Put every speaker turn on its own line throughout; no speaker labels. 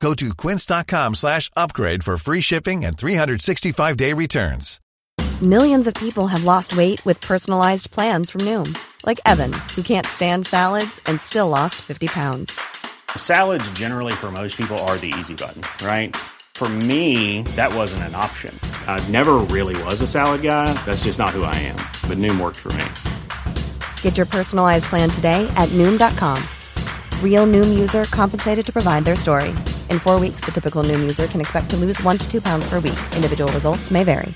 Go to quince.com slash upgrade for free shipping and 365-day returns.
Millions of people have lost weight with personalized plans from Noom, like Evan, who can't stand salads and still lost 50 pounds.
Salads generally for most people are the easy button, right? For me, that wasn't an option. I never really was a salad guy. That's just not who I am. But Noom worked for me.
Get your personalized plan today at Noom.com. Real Noom user compensated to provide their story. In four weeks, the typical Noom user can expect to lose one to two pounds per week. Individual results may vary.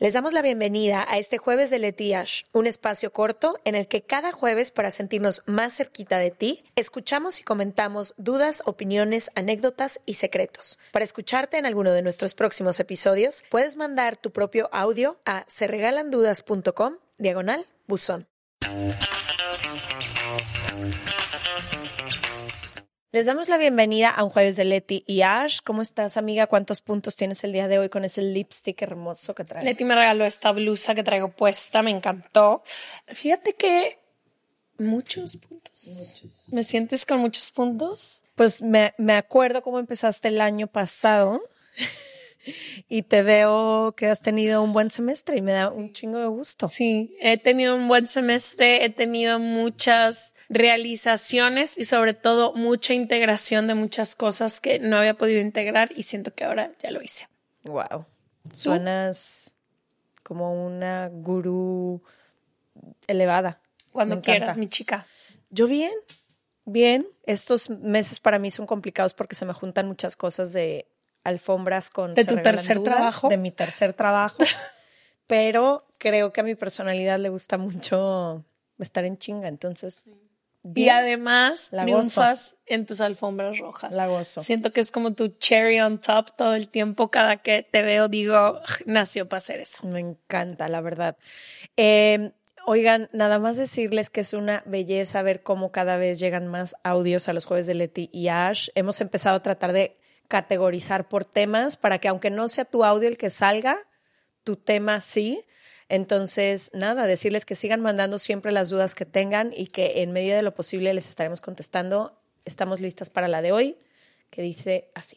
Les damos la bienvenida a este jueves de Letiash, un espacio corto en el que cada jueves, para sentirnos más cerquita de ti, escuchamos y comentamos dudas, opiniones, anécdotas y secretos. Para escucharte en alguno de nuestros próximos episodios, puedes mandar tu propio audio a serregalandudas.com diagonal buzón. Les damos la bienvenida a un jueves de Leti y Ash. ¿Cómo estás, amiga? ¿Cuántos puntos tienes el día de hoy con ese lipstick hermoso que traes?
Leti me regaló esta blusa que traigo puesta, me encantó. Fíjate que muchos puntos. ¿Me sientes con muchos puntos?
Pues me, me acuerdo cómo empezaste el año pasado y te veo que has tenido un buen semestre y me da un chingo de gusto.
Sí, he tenido un buen semestre, he tenido muchas realizaciones y sobre todo mucha integración de muchas cosas que no había podido integrar y siento que ahora ya lo hice.
Wow. Suenas como una gurú elevada.
Cuando
Me
quieras,
encanta.
mi chica.
Yo bien, bien. Estos meses para mí son complicados porque se me juntan muchas cosas de alfombras con...
¿De tu tercer
dudas,
trabajo?
De mi tercer trabajo. Pero creo que a mi personalidad le gusta mucho estar en chinga, entonces...
Y
bien,
además
La
triunfas en tus alfombras rojas.
La gozo.
Siento que es como tu cherry on top todo el tiempo. Cada que te veo digo, nació para hacer eso.
Me encanta, la verdad. Eh, oigan, nada más decirles que es una belleza ver cómo cada vez llegan más audios a los jueves de Leti y Ash. Hemos empezado a tratar de categorizar por temas para que aunque no sea tu audio el que salga, tu tema sí. Entonces, nada, decirles que sigan mandando siempre las dudas que tengan y que en medida de lo posible les estaremos contestando. Estamos listas para la de hoy, que dice así.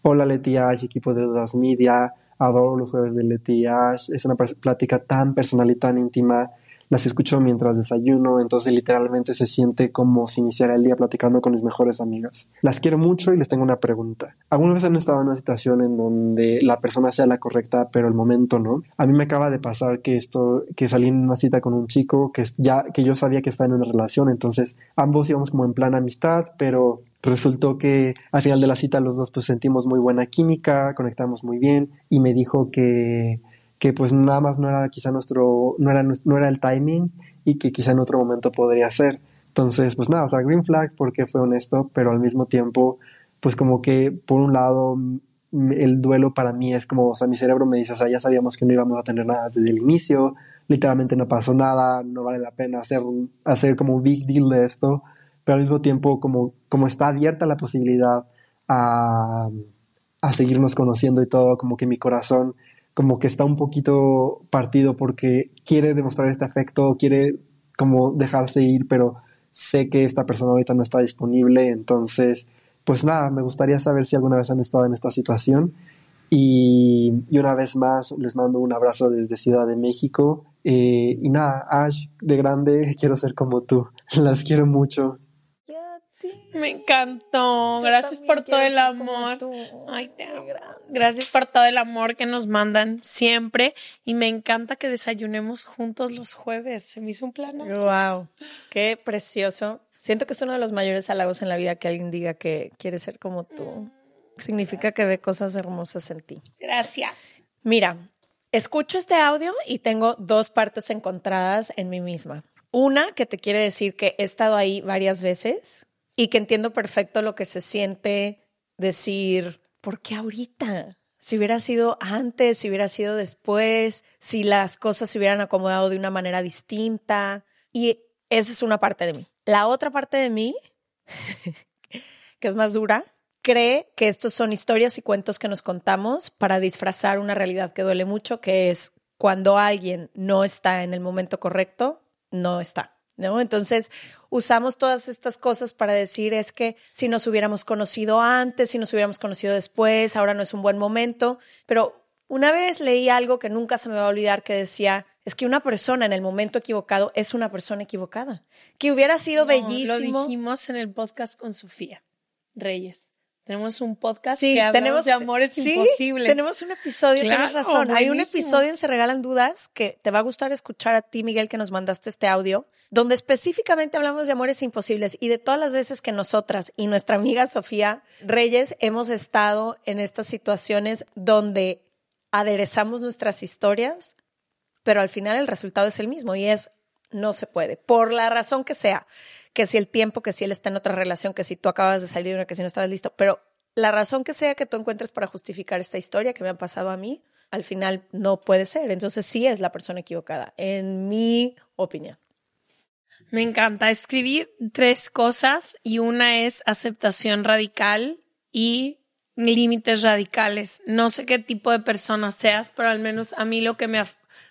Hola Leti Ash, equipo de Dudas Media. Adoro los jueves de Leti Ash. Es una plática tan personal y tan íntima. Las escucho mientras desayuno, entonces literalmente se siente como si iniciara el día platicando con mis mejores amigas. Las quiero mucho y les tengo una pregunta. ¿Alguna vez han estado en una situación en donde la persona sea la correcta, pero el momento no? A mí me acaba de pasar que esto, que salí en una cita con un chico que ya, que yo sabía que estaba en una relación, entonces ambos íbamos como en plan amistad, pero Resultó que al final de la cita los dos pues sentimos muy buena química, conectamos muy bien y me dijo que, que pues nada más no era quizá nuestro, no era, no era el timing y que quizá en otro momento podría ser. Entonces pues nada, o sea, green flag porque fue honesto, pero al mismo tiempo pues como que por un lado el duelo para mí es como, o sea, mi cerebro me dice, o sea, ya sabíamos que no íbamos a tener nada desde el inicio, literalmente no pasó nada, no vale la pena hacer, hacer como un big deal de esto, pero al mismo tiempo como, como está abierta la posibilidad a, a seguirnos conociendo y todo, como que mi corazón como que está un poquito partido porque quiere demostrar este afecto, quiere como dejarse ir, pero sé que esta persona ahorita no está disponible, entonces, pues nada, me gustaría saber si alguna vez han estado en esta situación. Y, y una vez más les mando un abrazo desde Ciudad de México. Eh, y nada, Ash, de grande, quiero ser como tú. Las quiero mucho.
Me encantó.
Yo
Gracias por todo el amor. Ay, te amo. Gracias por todo el amor que nos mandan siempre. Y me encanta que desayunemos juntos los jueves. Se me hizo un plan
Wow, qué precioso. Siento que es uno de los mayores halagos en la vida que alguien diga que quiere ser como tú. Significa que ve cosas hermosas en ti.
Gracias.
Mira, escucho este audio y tengo dos partes encontradas en mí misma. Una que te quiere decir que he estado ahí varias veces y que entiendo perfecto lo que se siente decir, ¿por qué ahorita? si hubiera sido antes, si hubiera sido después, si las cosas se hubieran acomodado de una manera distinta. Y esa es una parte de mí. La otra parte de mí, que es más dura, cree que estos son historias y cuentos que nos contamos para disfrazar una realidad que duele mucho, que es cuando alguien no está en el momento correcto, no está. ¿No? Entonces, usamos todas estas cosas para decir es que si nos hubiéramos conocido antes, si nos hubiéramos conocido después, ahora no es un buen momento, pero una vez leí algo que nunca se me va a olvidar que decía, es que una persona en el momento equivocado es una persona equivocada, que hubiera sido bellísimo.
Lo dijimos en el podcast con Sofía Reyes. Tenemos un podcast que habla de amores sí, imposibles.
Tenemos un episodio, tienes razón. Hay un episodio en Se Regalan Dudas que te va a gustar escuchar a ti, Miguel, que nos mandaste este audio, donde específicamente hablamos de amores imposibles y de todas las veces que nosotras y nuestra amiga Sofía Reyes hemos estado en estas situaciones donde aderezamos nuestras historias, pero al final el resultado es el mismo y es no se puede, por la razón que sea que si el tiempo, que si él está en otra relación, que si tú acabas de salir de una, que si no estabas listo, pero la razón que sea que tú encuentres para justificar esta historia que me ha pasado a mí, al final no puede ser. Entonces sí es la persona equivocada, en mi opinión.
Me encanta. Escribí tres cosas y una es aceptación radical y límites radicales. No sé qué tipo de persona seas, pero al menos a mí lo que me ha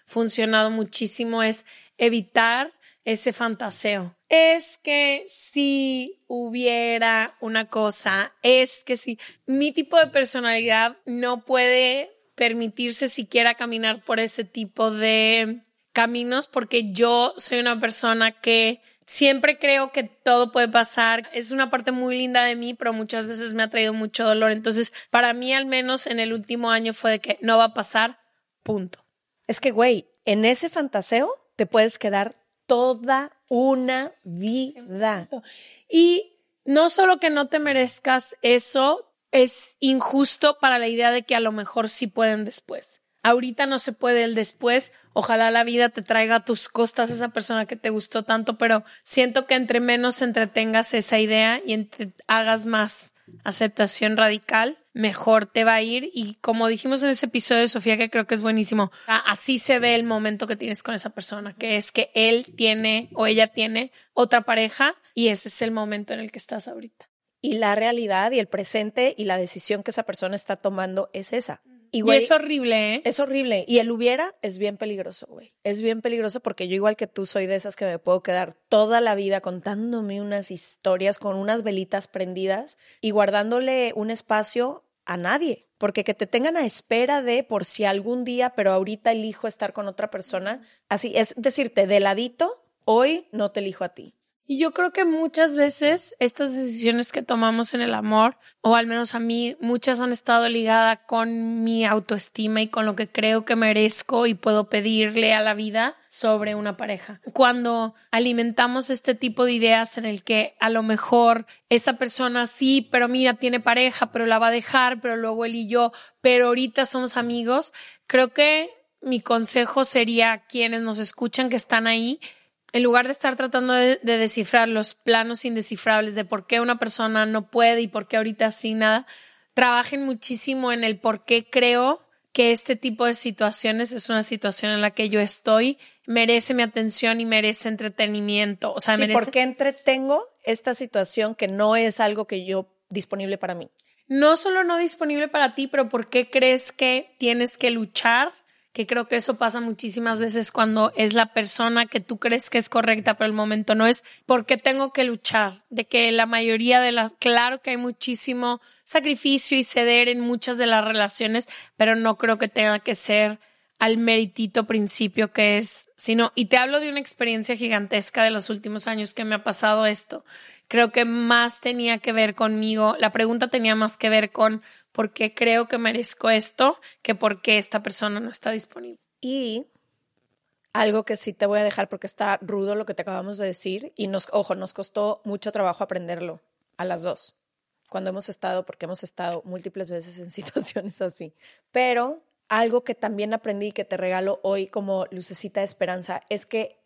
funcionado muchísimo es evitar ese fantaseo. Es que si hubiera una cosa, es que si mi tipo de personalidad no puede permitirse siquiera caminar por ese tipo de caminos porque yo soy una persona que siempre creo que todo puede pasar. Es una parte muy linda de mí, pero muchas veces me ha traído mucho dolor. Entonces, para mí al menos en el último año fue de que no va a pasar, punto.
Es que, güey, en ese fantaseo te puedes quedar toda una vida.
Y no solo que no te merezcas eso, es injusto para la idea de que a lo mejor sí pueden después. Ahorita no se puede el después. Ojalá la vida te traiga a tus costas esa persona que te gustó tanto, pero siento que entre menos entretengas esa idea y hagas más aceptación radical, mejor te va a ir. Y como dijimos en ese episodio de Sofía, que creo que es buenísimo, así se ve el momento que tienes con esa persona, que es que él tiene o ella tiene otra pareja y ese es el momento en el que estás ahorita.
Y la realidad y el presente y la decisión que esa persona está tomando es esa.
Y, es horrible, ¿eh?
Es horrible. Y el hubiera es bien peligroso, güey. Es bien peligroso porque yo, igual que tú, soy de esas que me puedo quedar toda la vida contándome unas historias con unas velitas prendidas y guardándole un espacio a nadie. Porque que te tengan a espera de por si algún día, pero ahorita elijo estar con otra persona. Así es decirte, de ladito, hoy no te elijo a ti.
Y yo creo que muchas veces estas decisiones que tomamos en el amor, o al menos a mí, muchas han estado ligadas con mi autoestima y con lo que creo que merezco y puedo pedirle a la vida sobre una pareja. Cuando alimentamos este tipo de ideas en el que a lo mejor esta persona sí, pero mira, tiene pareja, pero la va a dejar, pero luego él y yo, pero ahorita somos amigos, creo que mi consejo sería a quienes nos escuchan que están ahí, en lugar de estar tratando de, descifrar los planos indescifrables de por qué una persona no puede y por qué ahorita sí nada, trabajen muchísimo en el por qué creo que este tipo de situaciones es una situación en la que yo estoy, merece mi atención y merece entretenimiento. O sea,
sí, ¿por qué entretengo esta situación que no es algo que yo disponible para mí?
No solo no disponible para ti, pero ¿por qué crees que tienes que luchar que creo que eso pasa muchísimas veces cuando es la persona que tú crees que es correcta, pero el momento no es porque tengo que luchar, de que la mayoría de las, claro que hay muchísimo sacrificio y ceder en muchas de las relaciones, pero no creo que tenga que ser al meritito principio que es, sino, y te hablo de una experiencia gigantesca de los últimos años que me ha pasado esto. Creo que más tenía que ver conmigo, la pregunta tenía más que ver con porque creo que merezco esto que porque esta persona no está disponible.
Y algo que sí te voy a dejar porque está rudo lo que te acabamos de decir y nos, ojo, nos costó mucho trabajo aprenderlo a las dos cuando hemos estado, porque hemos estado múltiples veces en situaciones así. Pero algo que también aprendí y que te regalo hoy como lucecita de esperanza es que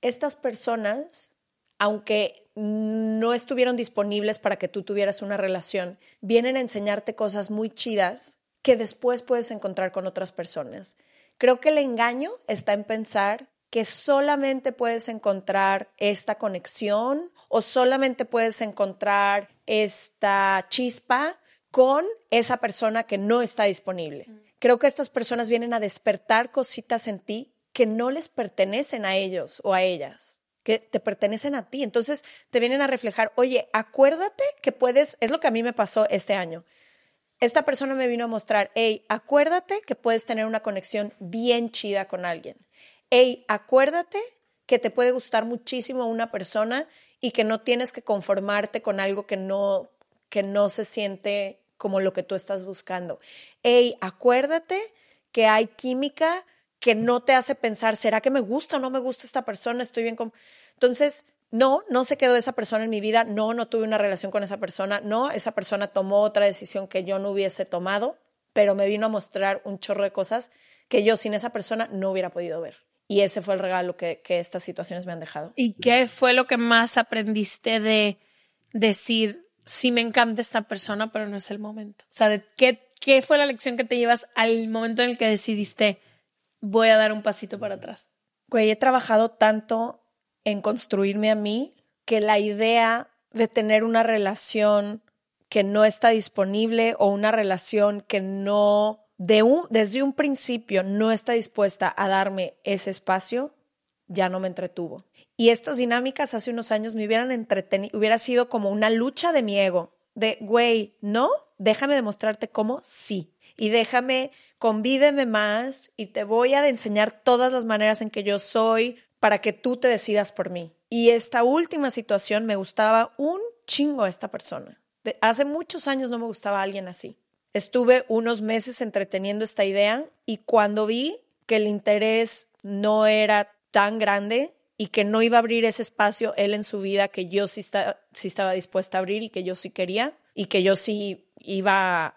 estas personas, aunque no estuvieron disponibles para que tú tuvieras una relación, vienen a enseñarte cosas muy chidas que después puedes encontrar con otras personas. Creo que el engaño está en pensar que solamente puedes encontrar esta conexión o solamente puedes encontrar esta chispa con esa persona que no está disponible. Creo que estas personas vienen a despertar cositas en ti que no les pertenecen a ellos o a ellas, que te pertenecen a ti. Entonces te vienen a reflejar, oye, acuérdate que puedes, es lo que a mí me pasó este año. Esta persona me vino a mostrar, hey, acuérdate que puedes tener una conexión bien chida con alguien. Hey, acuérdate que te puede gustar muchísimo una persona y que no tienes que conformarte con algo que no, que no se siente como lo que tú estás buscando. Hey, acuérdate que hay química que no te hace pensar, ¿será que me gusta o no me gusta esta persona? Estoy bien con... Entonces, no, no se quedó esa persona en mi vida, no, no tuve una relación con esa persona, no, esa persona tomó otra decisión que yo no hubiese tomado, pero me vino a mostrar un chorro de cosas que yo sin esa persona no hubiera podido ver. Y ese fue el regalo que, que estas situaciones me han dejado.
¿Y qué fue lo que más aprendiste de decir, sí me encanta esta persona, pero no es el momento? O sea, ¿qué, ¿qué fue la lección que te llevas al momento en el que decidiste, voy a dar un pasito para atrás?
Güey, he trabajado tanto en construirme a mí que la idea de tener una relación que no está disponible o una relación que no de un, desde un principio no está dispuesta a darme ese espacio, ya no me entretuvo. Y estas dinámicas hace unos años me hubieran entretenido, hubiera sido como una lucha de mi ego, de, güey, no, déjame demostrarte cómo sí. Y déjame, convídeme más y te voy a enseñar todas las maneras en que yo soy para que tú te decidas por mí. Y esta última situación me gustaba un chingo a esta persona. Hace muchos años no me gustaba alguien así. Estuve unos meses entreteniendo esta idea y cuando vi que el interés no era tan grande y que no iba a abrir ese espacio él en su vida que yo sí, sí estaba dispuesta a abrir y que yo sí quería y que yo sí iba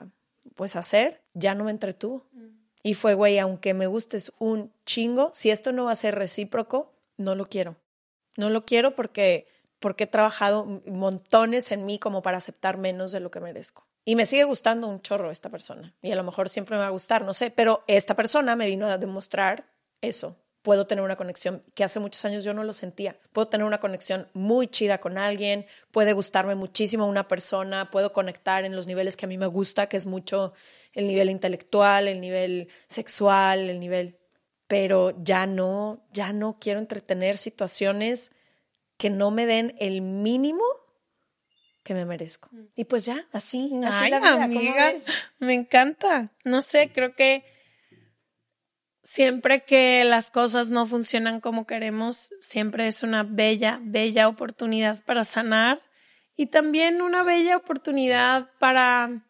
pues a hacer, ya no me entretuvo. Y fue, güey, aunque me gustes un chingo, si esto no va a ser recíproco, no lo quiero. No lo quiero porque, porque he trabajado montones en mí como para aceptar menos de lo que merezco. Y me sigue gustando un chorro esta persona. Y a lo mejor siempre me va a gustar, no sé. Pero esta persona me vino a demostrar eso. Puedo tener una conexión que hace muchos años yo no lo sentía. Puedo tener una conexión muy chida con alguien. Puede gustarme muchísimo una persona. Puedo conectar en los niveles que a mí me gusta, que es mucho el nivel intelectual, el nivel sexual, el nivel... Pero ya no, ya no quiero entretener situaciones que no me den el mínimo que me merezco. Mm. Y pues ya, así, así la vida, amiga,
me encanta. No sé, creo que siempre que las cosas no funcionan como queremos, siempre es una bella, bella oportunidad para sanar y también una bella oportunidad para,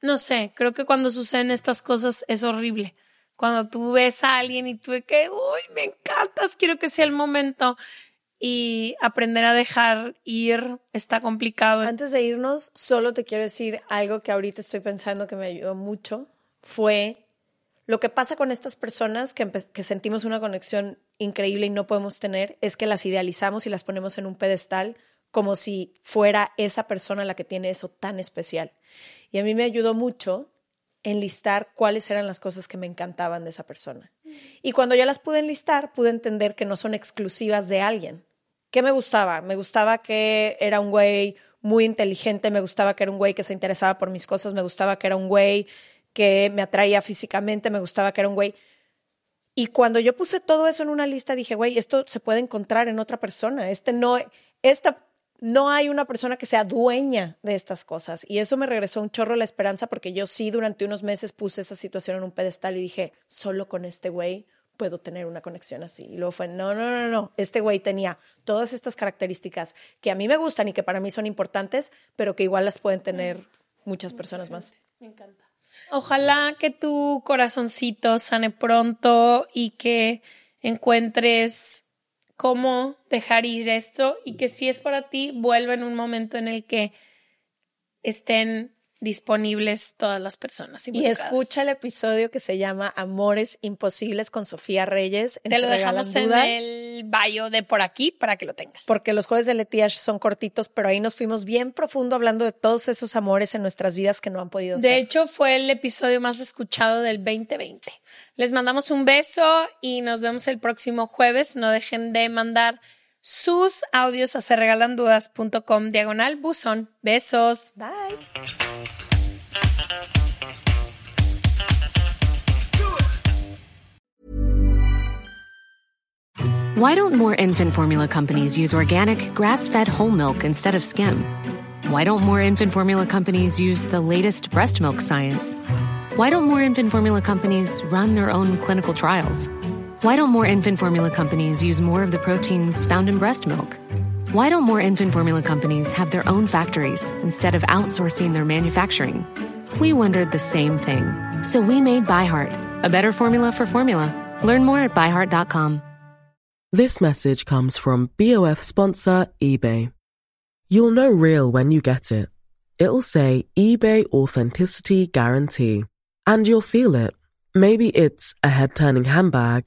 no sé, creo que cuando suceden estas cosas es horrible. Cuando tú ves a alguien y tú de que, uy, me encantas, quiero que sea el momento y aprender a dejar ir está complicado.
Antes de irnos, solo te quiero decir algo que ahorita estoy pensando que me ayudó mucho. Fue lo que pasa con estas personas que, sentimos una conexión increíble y no podemos tener, es que las idealizamos y las ponemos en un pedestal como si fuera esa persona la que tiene eso tan especial. Y a mí me ayudó mucho enlistar cuáles eran las cosas que me encantaban de esa persona. Y cuando ya las pude enlistar, pude entender que no son exclusivas de alguien, ¿Qué me gustaba? Me gustaba que era un güey muy inteligente, me gustaba que era un güey que se interesaba por mis cosas, me gustaba que era un güey que me atraía físicamente, me gustaba que era un güey. Y cuando yo puse todo eso en una lista, dije, güey, esto se puede encontrar en otra persona. Este no, esta, no hay una persona que sea dueña de estas cosas. Y eso me regresó un chorro la esperanza porque yo sí durante unos meses puse esa situación en un pedestal y dije, solo con este güey puedo tener una conexión así. Y luego fue, no, no, no, no, este güey tenía todas estas características que a mí me gustan y que para mí son importantes, pero que igual las pueden tener muchas personas más.
Me encanta. Ojalá que tu corazoncito sane pronto y que encuentres cómo dejar ir esto y que si es para ti, vuelva en un momento en el que estén disponibles todas las personas.
Y escucha el episodio que se llama Amores Imposibles con Sofía Reyes.
En Te lo dejamos en el bio de por aquí para que lo tengas.
Porque los jueves de Letiash son cortitos, pero ahí nos fuimos bien profundo hablando de todos esos amores en nuestras vidas que no han podido
ser. De hecho, fue el episodio más escuchado del 2020. Les mandamos un beso y nos vemos el próximo jueves. No dejen de mandar sus audios a serregalandudas.com diagonal buzón. Besos.
Bye.
Why don't more infant formula companies use organic, grass fed whole milk instead of skim? Why don't more infant formula companies use the latest breast milk science? Why don't more infant formula companies run their own clinical trials? Why don't more infant formula companies use more of the proteins found in breast milk? Why don't more infant formula companies have their own factories instead of outsourcing their manufacturing? We wondered the same thing. So we made ByHeart, a better formula for formula. Learn more at byheart.com.
This message comes from BOF sponsor eBay. You'll know real when you get it. It'll say eBay Authenticity Guarantee. And you'll feel it. Maybe it's a head turning handbag